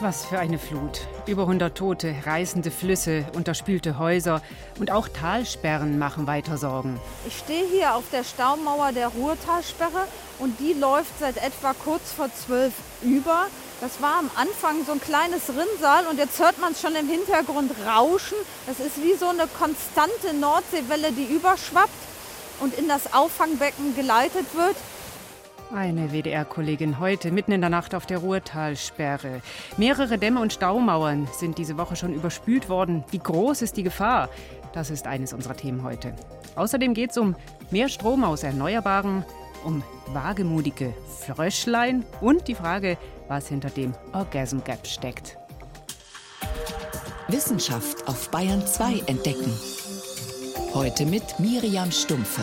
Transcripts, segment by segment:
Was für eine Flut. Über 100 Tote, reißende Flüsse, unterspülte Häuser und auch Talsperren machen weiter Sorgen. Ich stehe hier auf der Staumauer der Ruhrtalsperre und die läuft seit etwa kurz vor zwölf über. Das war am Anfang so ein kleines Rinnsal und jetzt hört man es schon im Hintergrund rauschen. Das ist wie so eine konstante Nordseewelle, die überschwappt und in das Auffangbecken geleitet wird. Eine WDR-Kollegin heute mitten in der Nacht auf der Ruhrtalsperre. Mehrere Dämme und Staumauern sind diese Woche schon überspült worden. Wie groß ist die Gefahr? Das ist eines unserer Themen heute. Außerdem geht es um mehr Strom aus Erneuerbaren, um wagemutige Fröschlein und die Frage, was hinter dem Orgasm Gap steckt. Wissenschaft auf Bayern 2 entdecken. Heute mit Miriam Stumpfe.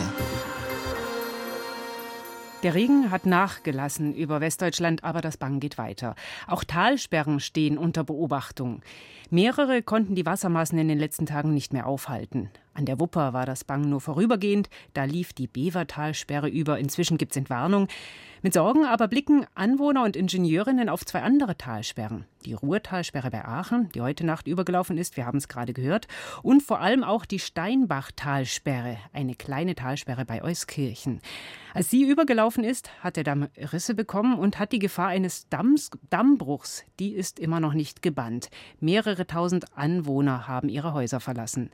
Der Regen hat nachgelassen über Westdeutschland, aber das Bang geht weiter. Auch Talsperren stehen unter Beobachtung. Mehrere konnten die Wassermassen in den letzten Tagen nicht mehr aufhalten. An der Wupper war das Bang nur vorübergehend, da lief die Bevertalsperre über. Inzwischen gibt es Entwarnung. Mit Sorgen aber blicken Anwohner und Ingenieurinnen auf zwei andere Talsperren. Die Ruhrtalsperre bei Aachen, die heute Nacht übergelaufen ist, wir haben es gerade gehört, und vor allem auch die Steinbachtalsperre, eine kleine Talsperre bei Euskirchen. Als sie übergelaufen ist, hat der Damm Risse bekommen und hat die Gefahr eines Damms, Dammbruchs, die ist immer noch nicht gebannt. Mehrere tausend Anwohner haben ihre Häuser verlassen.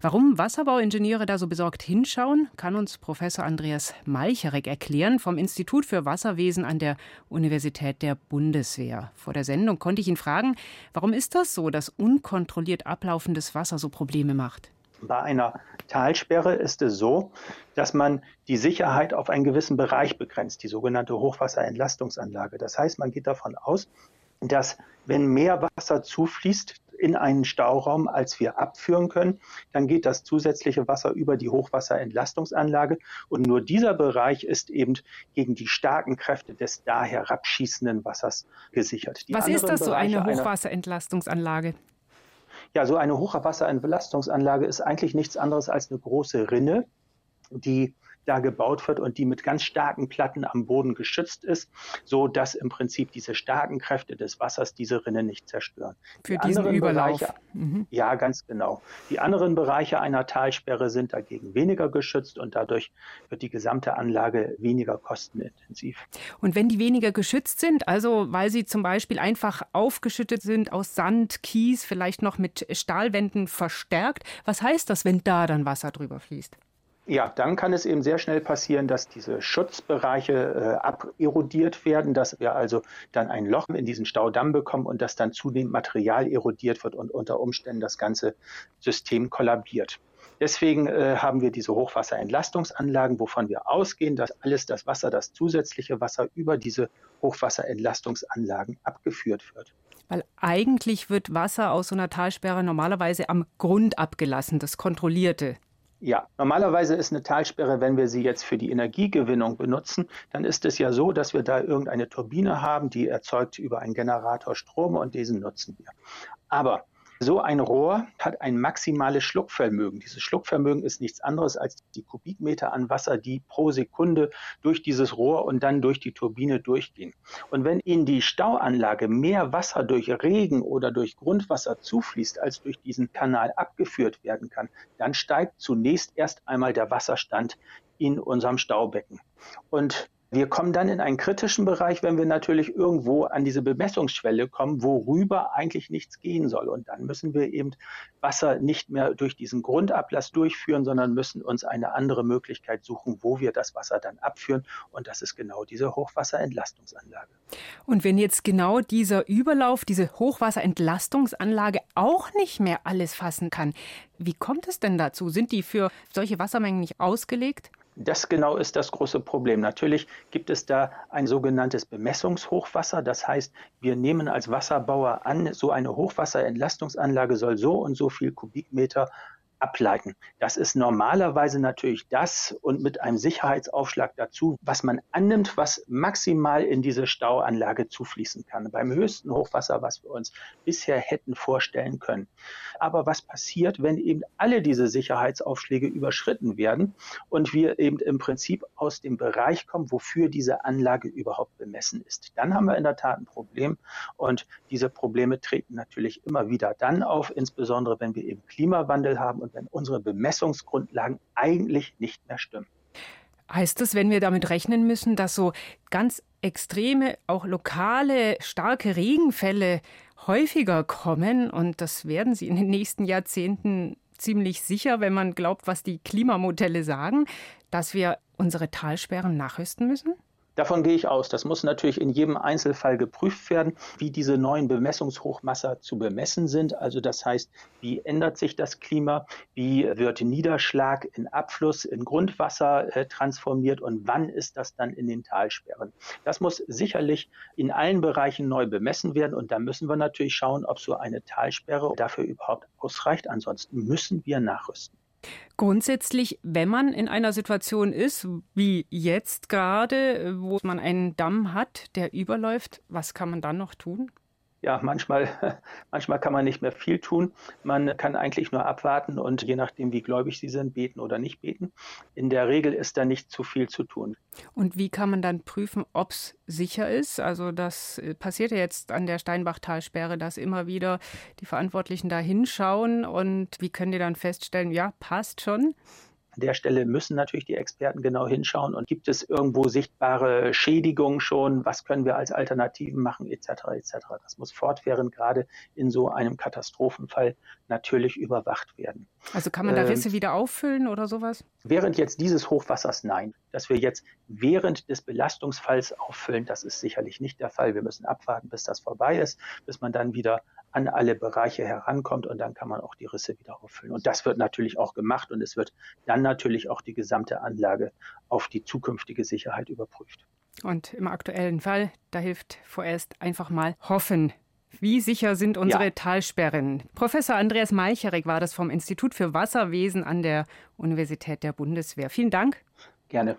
Warum Wasserbauingenieure da so besorgt hinschauen, kann uns Professor Andreas Malcherek erklären vom Institut für Wasserwesen an der Universität der Bundeswehr. Vor der Sendung konnte ich ihn fragen, warum ist das so, dass unkontrolliert ablaufendes Wasser so Probleme macht? Bei einer Talsperre ist es so, dass man die Sicherheit auf einen gewissen Bereich begrenzt, die sogenannte Hochwasserentlastungsanlage. Das heißt, man geht davon aus, dass wenn mehr Wasser zufließt, in einen Stauraum, als wir abführen können. Dann geht das zusätzliche Wasser über die Hochwasserentlastungsanlage und nur dieser Bereich ist eben gegen die starken Kräfte des da herabschießenden Wassers gesichert. Die Was ist das, so eine Hochwasserentlastungsanlage? Ja, so eine Hochwasserentlastungsanlage ist eigentlich nichts anderes als eine große Rinne, die da gebaut wird und die mit ganz starken Platten am Boden geschützt ist, so dass im Prinzip diese starken Kräfte des Wassers diese Rinne nicht zerstören. Für die diesen Überlauf. Bereiche, mhm. Ja, ganz genau. Die anderen Bereiche einer Talsperre sind dagegen weniger geschützt und dadurch wird die gesamte Anlage weniger kostenintensiv. Und wenn die weniger geschützt sind, also weil sie zum Beispiel einfach aufgeschüttet sind aus Sand, Kies, vielleicht noch mit Stahlwänden verstärkt, was heißt das, wenn da dann Wasser drüber fließt? Ja, dann kann es eben sehr schnell passieren, dass diese Schutzbereiche äh, aberodiert werden, dass wir also dann ein Loch in diesen Staudamm bekommen und dass dann zunehmend Material erodiert wird und unter Umständen das ganze System kollabiert. Deswegen äh, haben wir diese Hochwasserentlastungsanlagen, wovon wir ausgehen, dass alles das Wasser, das zusätzliche Wasser über diese Hochwasserentlastungsanlagen abgeführt wird. Weil eigentlich wird Wasser aus so einer Talsperre normalerweise am Grund abgelassen, das kontrollierte. Ja, normalerweise ist eine Talsperre, wenn wir sie jetzt für die Energiegewinnung benutzen, dann ist es ja so, dass wir da irgendeine Turbine haben, die erzeugt über einen Generator Strom und diesen nutzen wir. Aber so ein Rohr hat ein maximales Schluckvermögen. Dieses Schluckvermögen ist nichts anderes als die Kubikmeter an Wasser, die pro Sekunde durch dieses Rohr und dann durch die Turbine durchgehen. Und wenn in die Stauanlage mehr Wasser durch Regen oder durch Grundwasser zufließt, als durch diesen Kanal abgeführt werden kann, dann steigt zunächst erst einmal der Wasserstand in unserem Staubecken. Und wir kommen dann in einen kritischen Bereich, wenn wir natürlich irgendwo an diese Bemessungsschwelle kommen, worüber eigentlich nichts gehen soll. Und dann müssen wir eben Wasser nicht mehr durch diesen Grundablass durchführen, sondern müssen uns eine andere Möglichkeit suchen, wo wir das Wasser dann abführen. Und das ist genau diese Hochwasserentlastungsanlage. Und wenn jetzt genau dieser Überlauf, diese Hochwasserentlastungsanlage auch nicht mehr alles fassen kann, wie kommt es denn dazu? Sind die für solche Wassermengen nicht ausgelegt? Das genau ist das große Problem. Natürlich gibt es da ein sogenanntes Bemessungshochwasser. Das heißt, wir nehmen als Wasserbauer an, so eine Hochwasserentlastungsanlage soll so und so viel Kubikmeter ableiten. Das ist normalerweise natürlich das und mit einem Sicherheitsaufschlag dazu, was man annimmt, was maximal in diese Stauanlage zufließen kann. Beim höchsten Hochwasser, was wir uns bisher hätten vorstellen können. Aber was passiert, wenn eben alle diese Sicherheitsaufschläge überschritten werden und wir eben im Prinzip aus dem Bereich kommen, wofür diese Anlage überhaupt bemessen ist? Dann haben wir in der Tat ein Problem und diese Probleme treten natürlich immer wieder dann auf, insbesondere wenn wir eben Klimawandel haben und wenn unsere Bemessungsgrundlagen eigentlich nicht mehr stimmen. Heißt das, wenn wir damit rechnen müssen, dass so ganz extreme, auch lokale, starke Regenfälle häufiger kommen und das werden sie in den nächsten Jahrzehnten ziemlich sicher, wenn man glaubt, was die Klimamodelle sagen, dass wir unsere Talsperren nachrüsten müssen? Davon gehe ich aus. Das muss natürlich in jedem Einzelfall geprüft werden, wie diese neuen Bemessungshochmasser zu bemessen sind. Also das heißt, wie ändert sich das Klima, wie wird Niederschlag in Abfluss, in Grundwasser äh, transformiert und wann ist das dann in den Talsperren. Das muss sicherlich in allen Bereichen neu bemessen werden und da müssen wir natürlich schauen, ob so eine Talsperre dafür überhaupt ausreicht. Ansonsten müssen wir nachrüsten. Grundsätzlich, wenn man in einer Situation ist, wie jetzt gerade, wo man einen Damm hat, der überläuft, was kann man dann noch tun? Ja, manchmal, manchmal kann man nicht mehr viel tun. Man kann eigentlich nur abwarten und je nachdem, wie gläubig Sie sind, beten oder nicht beten. In der Regel ist da nicht zu viel zu tun. Und wie kann man dann prüfen, ob es sicher ist? Also das äh, passiert ja jetzt an der Steinbachtalsperre, dass immer wieder die Verantwortlichen da hinschauen und wie können die dann feststellen, ja, passt schon? An der Stelle müssen natürlich die Experten genau hinschauen und gibt es irgendwo sichtbare Schädigungen schon, was können wir als Alternativen machen, etc. etc. Das muss fortwährend gerade in so einem Katastrophenfall natürlich überwacht werden. Also kann man da ähm, Risse ähm, wieder auffüllen oder sowas? Während jetzt dieses Hochwassers nein. Dass wir jetzt während des Belastungsfalls auffüllen, das ist sicherlich nicht der Fall. Wir müssen abwarten, bis das vorbei ist, bis man dann wieder an alle Bereiche herankommt und dann kann man auch die Risse wieder auffüllen. Und das wird natürlich auch gemacht und es wird dann natürlich auch die gesamte Anlage auf die zukünftige Sicherheit überprüft. Und im aktuellen Fall, da hilft vorerst einfach mal hoffen. Wie sicher sind unsere ja. Talsperren? Professor Andreas Meicherek war das vom Institut für Wasserwesen an der Universität der Bundeswehr. Vielen Dank. Gerne.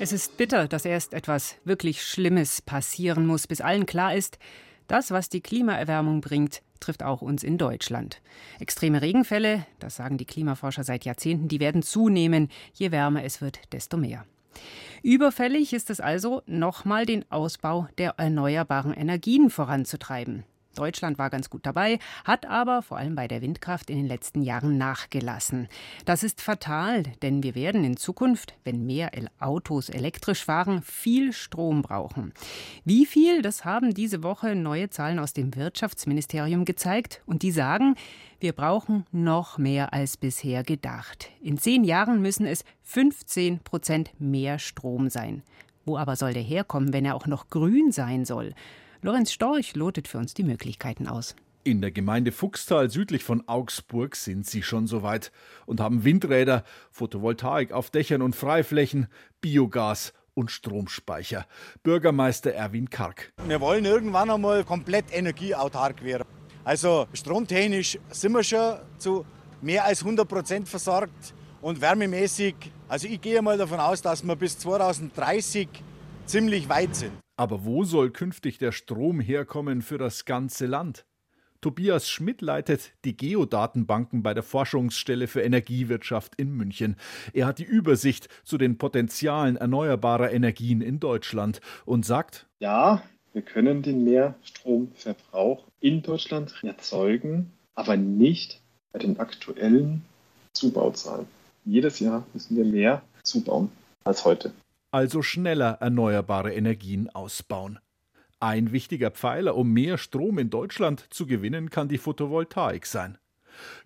Es ist bitter, dass erst etwas wirklich Schlimmes passieren muss, bis allen klar ist, das, was die Klimaerwärmung bringt, trifft auch uns in Deutschland. Extreme Regenfälle, das sagen die Klimaforscher seit Jahrzehnten, die werden zunehmen. Je wärmer es wird, desto mehr. Überfällig ist es also, nochmal den Ausbau der erneuerbaren Energien voranzutreiben. Deutschland war ganz gut dabei, hat aber vor allem bei der Windkraft in den letzten Jahren nachgelassen. Das ist fatal, denn wir werden in Zukunft, wenn mehr Autos elektrisch fahren, viel Strom brauchen. Wie viel, das haben diese Woche neue Zahlen aus dem Wirtschaftsministerium gezeigt und die sagen, wir brauchen noch mehr als bisher gedacht. In zehn Jahren müssen es 15 Prozent mehr Strom sein. Wo aber soll der herkommen, wenn er auch noch grün sein soll? Lorenz Storch lotet für uns die Möglichkeiten aus. In der Gemeinde Fuchstal südlich von Augsburg sind sie schon soweit und haben Windräder, Photovoltaik auf Dächern und Freiflächen, Biogas und Stromspeicher. Bürgermeister Erwin Karg. Wir wollen irgendwann einmal komplett energieautark werden. Also stromtechnisch sind wir schon zu mehr als 100 Prozent versorgt und wärmemäßig, also ich gehe mal davon aus, dass wir bis 2030 ziemlich weit sind. Aber wo soll künftig der Strom herkommen für das ganze Land? Tobias Schmidt leitet die Geodatenbanken bei der Forschungsstelle für Energiewirtschaft in München. Er hat die Übersicht zu den Potenzialen erneuerbarer Energien in Deutschland und sagt: Ja, wir können den Mehrstromverbrauch in Deutschland erzeugen, aber nicht bei den aktuellen Zubauzahlen. Jedes Jahr müssen wir mehr zubauen als heute also schneller erneuerbare Energien ausbauen. Ein wichtiger Pfeiler, um mehr Strom in Deutschland zu gewinnen, kann die Photovoltaik sein.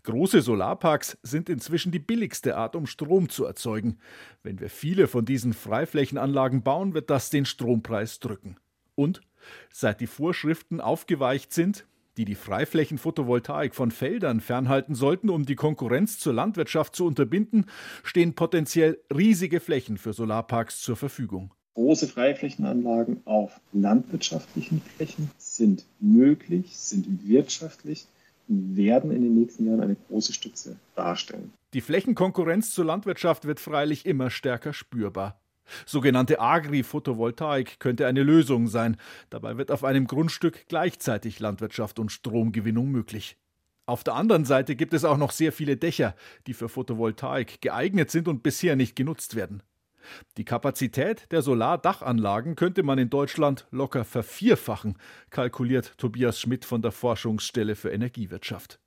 Große Solarparks sind inzwischen die billigste Art, um Strom zu erzeugen. Wenn wir viele von diesen Freiflächenanlagen bauen, wird das den Strompreis drücken. Und seit die Vorschriften aufgeweicht sind, die die Freiflächen-Photovoltaik von Feldern fernhalten sollten, um die Konkurrenz zur Landwirtschaft zu unterbinden, stehen potenziell riesige Flächen für Solarparks zur Verfügung. Große Freiflächenanlagen auf landwirtschaftlichen Flächen sind möglich, sind wirtschaftlich und werden in den nächsten Jahren eine große Stütze darstellen. Die Flächenkonkurrenz zur Landwirtschaft wird freilich immer stärker spürbar. Sogenannte Agri-Photovoltaik könnte eine Lösung sein. Dabei wird auf einem Grundstück gleichzeitig Landwirtschaft und Stromgewinnung möglich. Auf der anderen Seite gibt es auch noch sehr viele Dächer, die für Photovoltaik geeignet sind und bisher nicht genutzt werden. Die Kapazität der Solardachanlagen könnte man in Deutschland locker vervierfachen, kalkuliert Tobias Schmidt von der Forschungsstelle für Energiewirtschaft.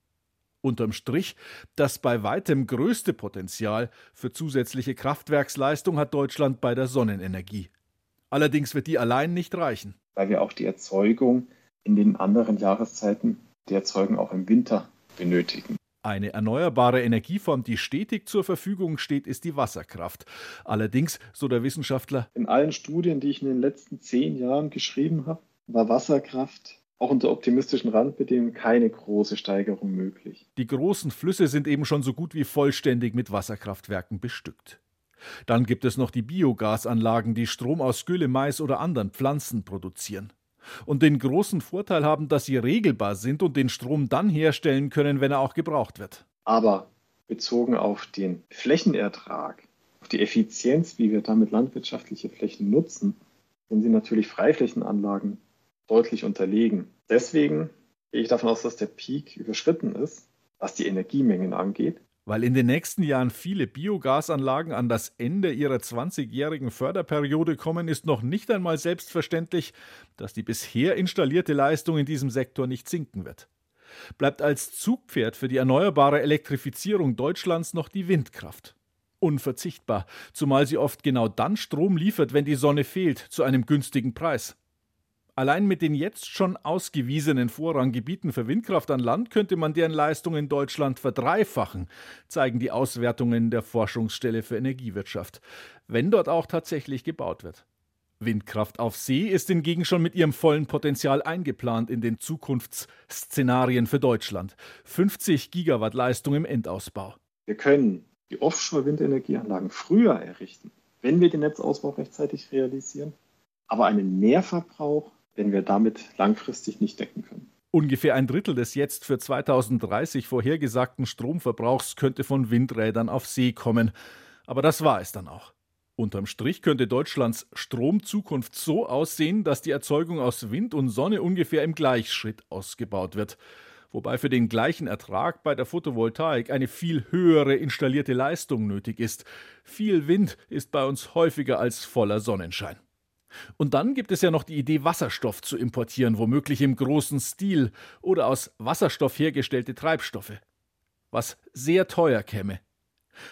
Unterm Strich, das bei weitem größte Potenzial für zusätzliche Kraftwerksleistung hat Deutschland bei der Sonnenenergie. Allerdings wird die allein nicht reichen. Weil wir auch die Erzeugung in den anderen Jahreszeiten, die Erzeugung auch im Winter benötigen. Eine erneuerbare Energieform, die stetig zur Verfügung steht, ist die Wasserkraft. Allerdings, so der Wissenschaftler, in allen Studien, die ich in den letzten zehn Jahren geschrieben habe, war Wasserkraft auch unter optimistischen Randbedingungen keine große Steigerung möglich. Die großen Flüsse sind eben schon so gut wie vollständig mit Wasserkraftwerken bestückt. Dann gibt es noch die Biogasanlagen, die Strom aus Gülle, Mais oder anderen Pflanzen produzieren. Und den großen Vorteil haben, dass sie regelbar sind und den Strom dann herstellen können, wenn er auch gebraucht wird. Aber bezogen auf den Flächenertrag, auf die Effizienz, wie wir damit landwirtschaftliche Flächen nutzen, sind sie natürlich Freiflächenanlagen deutlich unterlegen. Deswegen gehe ich davon aus, dass der Peak überschritten ist, was die Energiemengen angeht. Weil in den nächsten Jahren viele Biogasanlagen an das Ende ihrer 20-jährigen Förderperiode kommen, ist noch nicht einmal selbstverständlich, dass die bisher installierte Leistung in diesem Sektor nicht sinken wird. Bleibt als Zugpferd für die erneuerbare Elektrifizierung Deutschlands noch die Windkraft. Unverzichtbar, zumal sie oft genau dann Strom liefert, wenn die Sonne fehlt, zu einem günstigen Preis. Allein mit den jetzt schon ausgewiesenen Vorranggebieten für Windkraft an Land könnte man deren Leistung in Deutschland verdreifachen, zeigen die Auswertungen der Forschungsstelle für Energiewirtschaft, wenn dort auch tatsächlich gebaut wird. Windkraft auf See ist hingegen schon mit ihrem vollen Potenzial eingeplant in den Zukunftsszenarien für Deutschland. 50 Gigawatt Leistung im Endausbau. Wir können die Offshore-Windenergieanlagen früher errichten, wenn wir den Netzausbau rechtzeitig realisieren. Aber einen Mehrverbrauch den wir damit langfristig nicht decken können. Ungefähr ein Drittel des jetzt für 2030 vorhergesagten Stromverbrauchs könnte von Windrädern auf See kommen. Aber das war es dann auch. Unterm Strich könnte Deutschlands Stromzukunft so aussehen, dass die Erzeugung aus Wind und Sonne ungefähr im Gleichschritt ausgebaut wird. Wobei für den gleichen Ertrag bei der Photovoltaik eine viel höhere installierte Leistung nötig ist. Viel Wind ist bei uns häufiger als voller Sonnenschein. Und dann gibt es ja noch die Idee, Wasserstoff zu importieren, womöglich im großen Stil oder aus Wasserstoff hergestellte Treibstoffe. Was sehr teuer käme.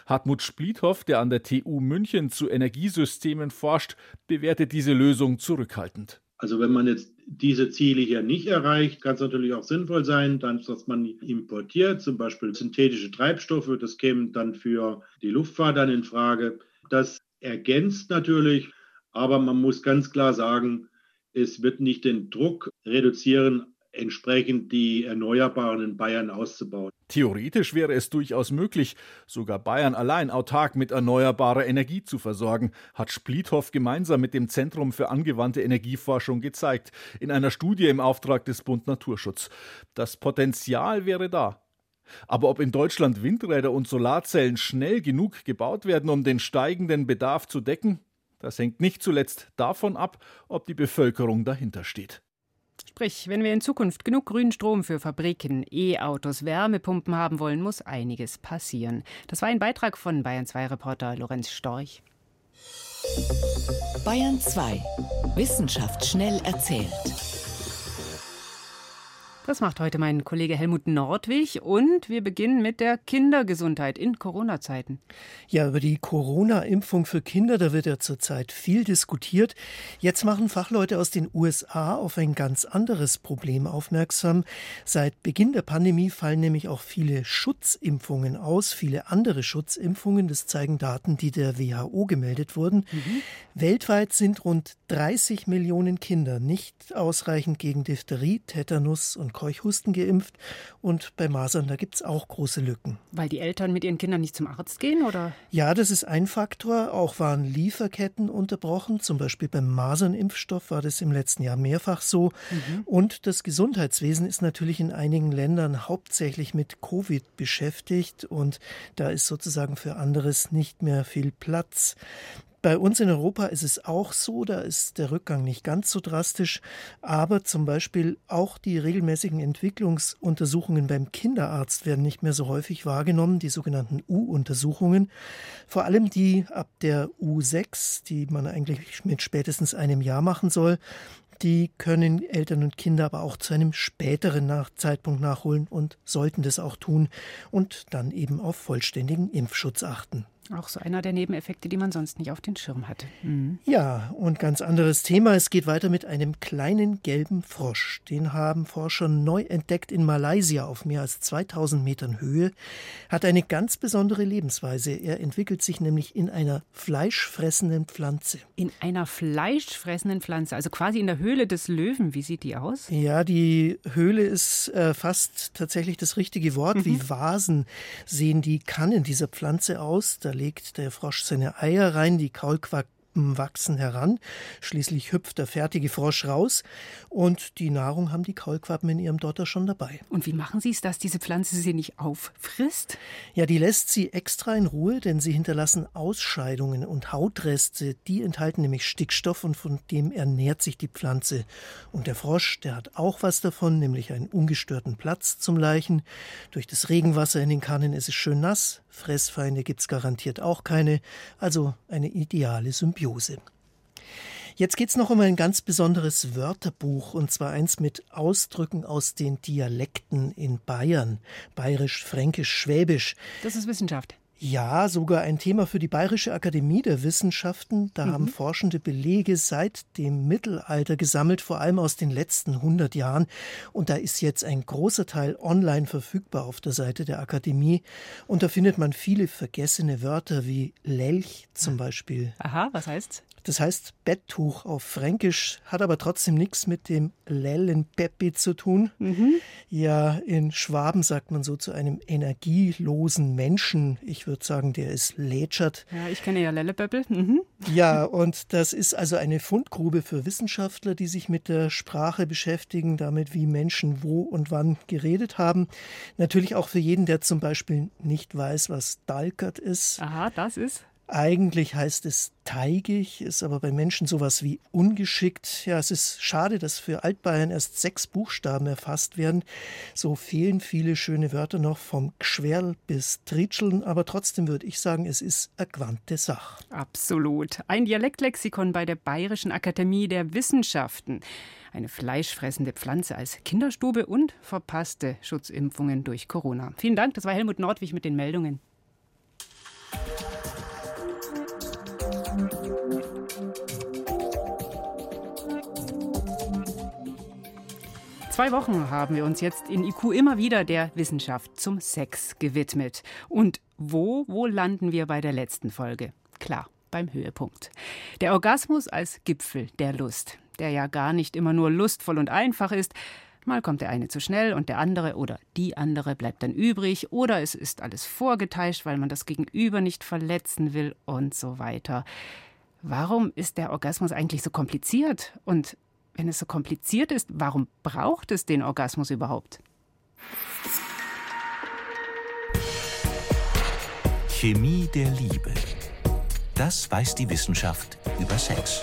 Hartmut Spliethoff, der an der TU München zu Energiesystemen forscht, bewertet diese Lösung zurückhaltend. Also wenn man jetzt diese Ziele hier nicht erreicht, kann es natürlich auch sinnvoll sein, dann, dass man importiert, zum Beispiel synthetische Treibstoffe, das käme dann für die Luftfahrt dann in Frage. Das ergänzt natürlich aber man muss ganz klar sagen, es wird nicht den Druck reduzieren, entsprechend die Erneuerbaren in Bayern auszubauen. Theoretisch wäre es durchaus möglich, sogar Bayern allein autark mit erneuerbarer Energie zu versorgen, hat Spliethoff gemeinsam mit dem Zentrum für angewandte Energieforschung gezeigt, in einer Studie im Auftrag des Bund Naturschutz. Das Potenzial wäre da. Aber ob in Deutschland Windräder und Solarzellen schnell genug gebaut werden, um den steigenden Bedarf zu decken, das hängt nicht zuletzt davon ab, ob die Bevölkerung dahinter steht. Sprich, wenn wir in Zukunft genug grünen Strom für Fabriken, E-Autos, Wärmepumpen haben wollen, muss einiges passieren. Das war ein Beitrag von Bayern 2 Reporter Lorenz Storch. Bayern 2. Wissenschaft schnell erzählt. Das macht heute mein Kollege Helmut Nordwig und wir beginnen mit der Kindergesundheit in Corona-Zeiten. Ja, über die Corona-Impfung für Kinder, da wird ja zurzeit viel diskutiert. Jetzt machen Fachleute aus den USA auf ein ganz anderes Problem aufmerksam. Seit Beginn der Pandemie fallen nämlich auch viele Schutzimpfungen aus, viele andere Schutzimpfungen. Das zeigen Daten, die der WHO gemeldet wurden. Mhm. Weltweit sind rund 30 Millionen Kinder nicht ausreichend gegen Diphtherie, Tetanus und und Keuchhusten geimpft. Und bei Masern, da gibt es auch große Lücken. Weil die Eltern mit ihren Kindern nicht zum Arzt gehen, oder? Ja, das ist ein Faktor. Auch waren Lieferketten unterbrochen. Zum Beispiel beim Masernimpfstoff war das im letzten Jahr mehrfach so. Mhm. Und das Gesundheitswesen ist natürlich in einigen Ländern hauptsächlich mit Covid beschäftigt. Und da ist sozusagen für anderes nicht mehr viel Platz. Bei uns in Europa ist es auch so, da ist der Rückgang nicht ganz so drastisch, aber zum Beispiel auch die regelmäßigen Entwicklungsuntersuchungen beim Kinderarzt werden nicht mehr so häufig wahrgenommen, die sogenannten U-Untersuchungen. Vor allem die ab der U6, die man eigentlich mit spätestens einem Jahr machen soll. Die können Eltern und Kinder aber auch zu einem späteren Nach Zeitpunkt nachholen und sollten das auch tun und dann eben auf vollständigen Impfschutz achten. Auch so einer der Nebeneffekte, die man sonst nicht auf den Schirm hatte. Mhm. Ja, und ganz anderes Thema. Es geht weiter mit einem kleinen gelben Frosch. Den haben Forscher neu entdeckt in Malaysia auf mehr als 2000 Metern Höhe. Hat eine ganz besondere Lebensweise. Er entwickelt sich nämlich in einer fleischfressenden Pflanze. In einer fleischfressenden Pflanze, also quasi in der Höhle des Löwen. Wie sieht die aus? Ja, die Höhle ist äh, fast tatsächlich das richtige Wort. Mhm. Wie Vasen sehen die Kannen dieser Pflanze aus. Da legt der Frosch seine Eier rein, die Kaulquappen wachsen heran. Schließlich hüpft der fertige Frosch raus und die Nahrung haben die Kaulquappen in ihrem Dotter schon dabei. Und wie machen Sie es, dass diese Pflanze sie nicht auffrisst? Ja, die lässt sie extra in Ruhe, denn sie hinterlassen Ausscheidungen und Hautreste. Die enthalten nämlich Stickstoff und von dem ernährt sich die Pflanze. Und der Frosch, der hat auch was davon, nämlich einen ungestörten Platz zum Leichen. Durch das Regenwasser in den Kannen ist es schön nass. Fressfeinde gibt es garantiert auch keine, also eine ideale Symbiose. Jetzt geht es noch um ein ganz besonderes Wörterbuch, und zwar eins mit Ausdrücken aus den Dialekten in Bayern. Bayerisch, Fränkisch, Schwäbisch. Das ist Wissenschaft. Ja, sogar ein Thema für die Bayerische Akademie der Wissenschaften. Da mhm. haben Forschende Belege seit dem Mittelalter gesammelt, vor allem aus den letzten 100 Jahren. Und da ist jetzt ein großer Teil online verfügbar auf der Seite der Akademie. Und da findet man viele vergessene Wörter wie Lelch zum Beispiel. Aha, was heißt's? Das heißt Betttuch auf Fränkisch, hat aber trotzdem nichts mit dem Lellenpeppi zu tun. Mhm. Ja, in Schwaben sagt man so zu einem energielosen Menschen. Ich würde sagen, der ist lätschert. Ja, ich kenne ja Lellepöppel. Mhm. Ja, und das ist also eine Fundgrube für Wissenschaftler, die sich mit der Sprache beschäftigen, damit wie Menschen wo und wann geredet haben. Natürlich auch für jeden, der zum Beispiel nicht weiß, was Dalkert ist. Aha, das ist eigentlich heißt es teigig, ist aber bei Menschen sowas wie ungeschickt. Ja, es ist schade, dass für Altbayern erst sechs Buchstaben erfasst werden. So fehlen viele schöne Wörter noch vom Gschwerl bis Tritscheln, aber trotzdem würde ich sagen, es ist eine quante Sache. Absolut. Ein Dialektlexikon bei der Bayerischen Akademie der Wissenschaften. Eine fleischfressende Pflanze als Kinderstube und verpasste Schutzimpfungen durch Corona. Vielen Dank, das war Helmut Nordwig mit den Meldungen. Zwei Wochen haben wir uns jetzt in IQ immer wieder der Wissenschaft zum Sex gewidmet. Und wo, wo landen wir bei der letzten Folge? Klar, beim Höhepunkt. Der Orgasmus als Gipfel der Lust, der ja gar nicht immer nur lustvoll und einfach ist. Mal kommt der eine zu schnell und der andere oder die andere bleibt dann übrig oder es ist alles vorgetäuscht, weil man das Gegenüber nicht verletzen will und so weiter. Warum ist der Orgasmus eigentlich so kompliziert? Und wenn es so kompliziert ist, warum braucht es den Orgasmus überhaupt? Chemie der Liebe. Das weiß die Wissenschaft über Sex.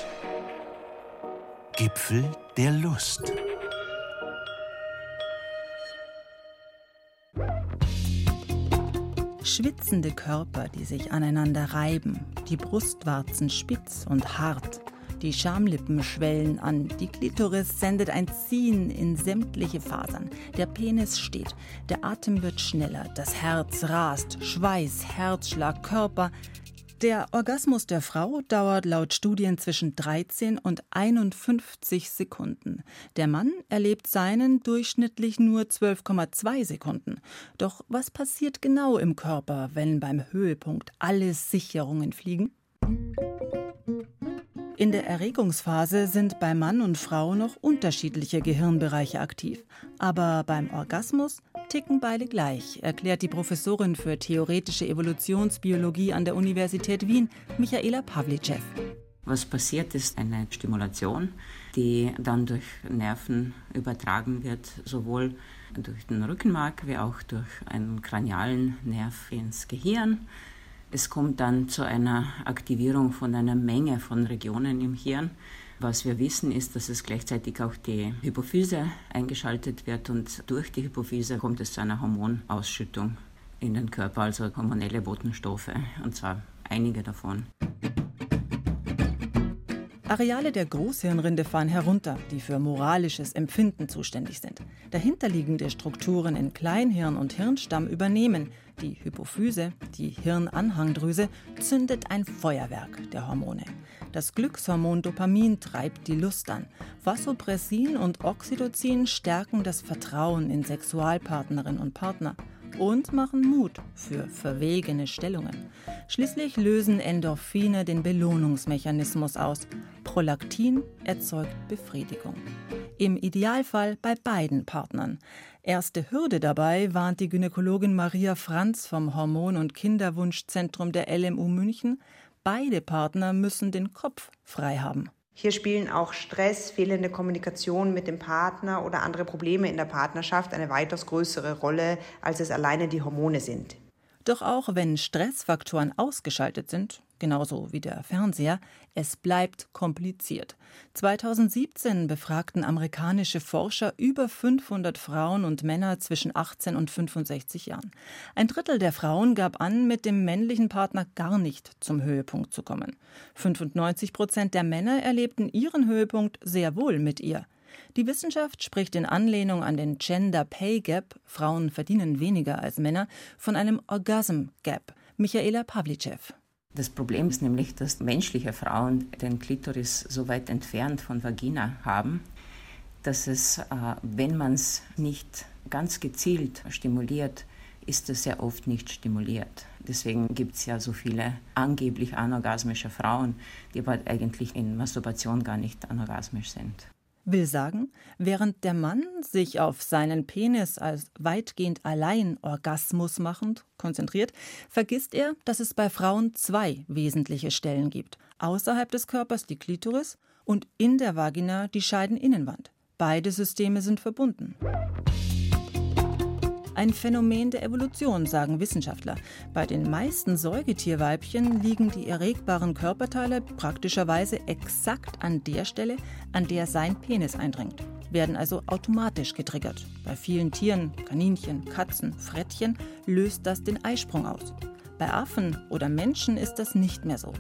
Gipfel der Lust. Schwitzende Körper, die sich aneinander reiben, die Brustwarzen spitz und hart, die Schamlippen schwellen an, die Klitoris sendet ein Ziehen in sämtliche Fasern. Der Penis steht, der Atem wird schneller, das Herz rast, Schweiß, Herzschlag, Körper. Der Orgasmus der Frau dauert laut Studien zwischen 13 und 51 Sekunden. Der Mann erlebt seinen durchschnittlich nur 12,2 Sekunden. Doch was passiert genau im Körper, wenn beim Höhepunkt alle Sicherungen fliegen? In der Erregungsphase sind bei Mann und Frau noch unterschiedliche Gehirnbereiche aktiv. Aber beim Orgasmus ticken beide gleich, erklärt die Professorin für theoretische Evolutionsbiologie an der Universität Wien, Michaela Pavlicev. Was passiert, ist eine Stimulation, die dann durch Nerven übertragen wird, sowohl durch den Rückenmark wie auch durch einen kranialen Nerv ins Gehirn. Es kommt dann zu einer Aktivierung von einer Menge von Regionen im Hirn. Was wir wissen, ist, dass es gleichzeitig auch die Hypophyse eingeschaltet wird und durch die Hypophyse kommt es zu einer Hormonausschüttung in den Körper, also hormonelle Botenstoffe, und zwar einige davon. Areale der Großhirnrinde fahren herunter, die für moralisches Empfinden zuständig sind. Dahinterliegende Strukturen in Kleinhirn und Hirnstamm übernehmen. Die Hypophyse, die Hirnanhangdrüse, zündet ein Feuerwerk der Hormone. Das Glückshormon Dopamin treibt die Lust an. Vasopressin und Oxytocin stärken das Vertrauen in Sexualpartnerin und Partner und machen Mut für verwegene Stellungen. Schließlich lösen Endorphine den Belohnungsmechanismus aus. Prolaktin erzeugt Befriedigung. Im Idealfall bei beiden Partnern. Erste Hürde dabei warnt die Gynäkologin Maria Franz vom Hormon- und Kinderwunschzentrum der LMU München. Beide Partner müssen den Kopf frei haben. Hier spielen auch Stress, fehlende Kommunikation mit dem Partner oder andere Probleme in der Partnerschaft eine weitaus größere Rolle, als es alleine die Hormone sind. Doch auch wenn Stressfaktoren ausgeschaltet sind, genauso wie der Fernseher, es bleibt kompliziert. 2017 befragten amerikanische Forscher über 500 Frauen und Männer zwischen 18 und 65 Jahren. Ein Drittel der Frauen gab an, mit dem männlichen Partner gar nicht zum Höhepunkt zu kommen. 95 Prozent der Männer erlebten ihren Höhepunkt sehr wohl mit ihr. Die Wissenschaft spricht in Anlehnung an den Gender Pay Gap, Frauen verdienen weniger als Männer, von einem Orgasm Gap. Michaela Pavlicev. Das Problem ist nämlich, dass menschliche Frauen den Klitoris so weit entfernt von Vagina haben, dass es, äh, wenn man es nicht ganz gezielt stimuliert, ist es sehr oft nicht stimuliert. Deswegen gibt es ja so viele angeblich anorgasmische Frauen, die aber eigentlich in Masturbation gar nicht anorgasmisch sind. Will sagen, während der Mann sich auf seinen Penis als weitgehend allein orgasmusmachend konzentriert, vergisst er, dass es bei Frauen zwei wesentliche Stellen gibt. Außerhalb des Körpers die Klitoris und in der Vagina die Scheideninnenwand. Beide Systeme sind verbunden. Ein Phänomen der Evolution, sagen Wissenschaftler. Bei den meisten Säugetierweibchen liegen die erregbaren Körperteile praktischerweise exakt an der Stelle, an der sein Penis eindringt, werden also automatisch getriggert. Bei vielen Tieren, Kaninchen, Katzen, Frettchen, löst das den Eisprung aus. Bei Affen oder Menschen ist das nicht mehr so.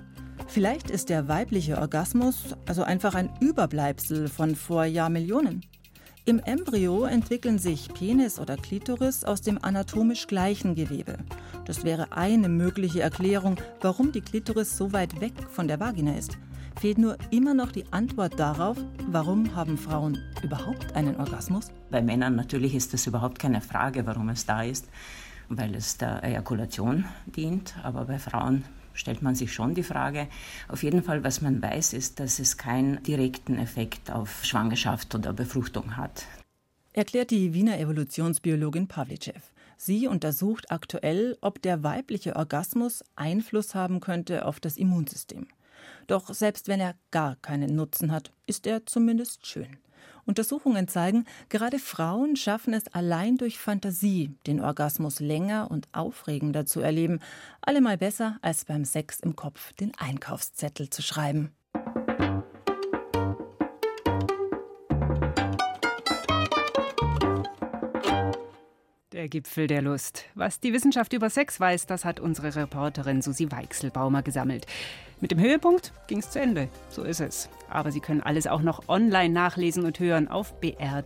Vielleicht ist der weibliche Orgasmus also einfach ein Überbleibsel von vor Jahrmillionen. Im Embryo entwickeln sich Penis oder Klitoris aus dem anatomisch gleichen Gewebe. Das wäre eine mögliche Erklärung, warum die Klitoris so weit weg von der Vagina ist. Fehlt nur immer noch die Antwort darauf, warum haben Frauen überhaupt einen Orgasmus? Bei Männern natürlich ist das überhaupt keine Frage, warum es da ist, weil es der Ejakulation dient, aber bei Frauen stellt man sich schon die Frage. Auf jeden Fall, was man weiß, ist, dass es keinen direkten Effekt auf Schwangerschaft oder Befruchtung hat. Erklärt die Wiener Evolutionsbiologin Pavlicev. Sie untersucht aktuell, ob der weibliche Orgasmus Einfluss haben könnte auf das Immunsystem. Doch selbst wenn er gar keinen Nutzen hat, ist er zumindest schön. Untersuchungen zeigen, gerade Frauen schaffen es allein durch Fantasie, den Orgasmus länger und aufregender zu erleben. Allemal besser, als beim Sex im Kopf den Einkaufszettel zu schreiben. Gipfel der Lust. Was die Wissenschaft über Sex weiß, das hat unsere Reporterin Susi Weichselbaumer gesammelt. Mit dem Höhepunkt ging es zu Ende. So ist es. Aber Sie können alles auch noch online nachlesen und hören auf br.de-wissen.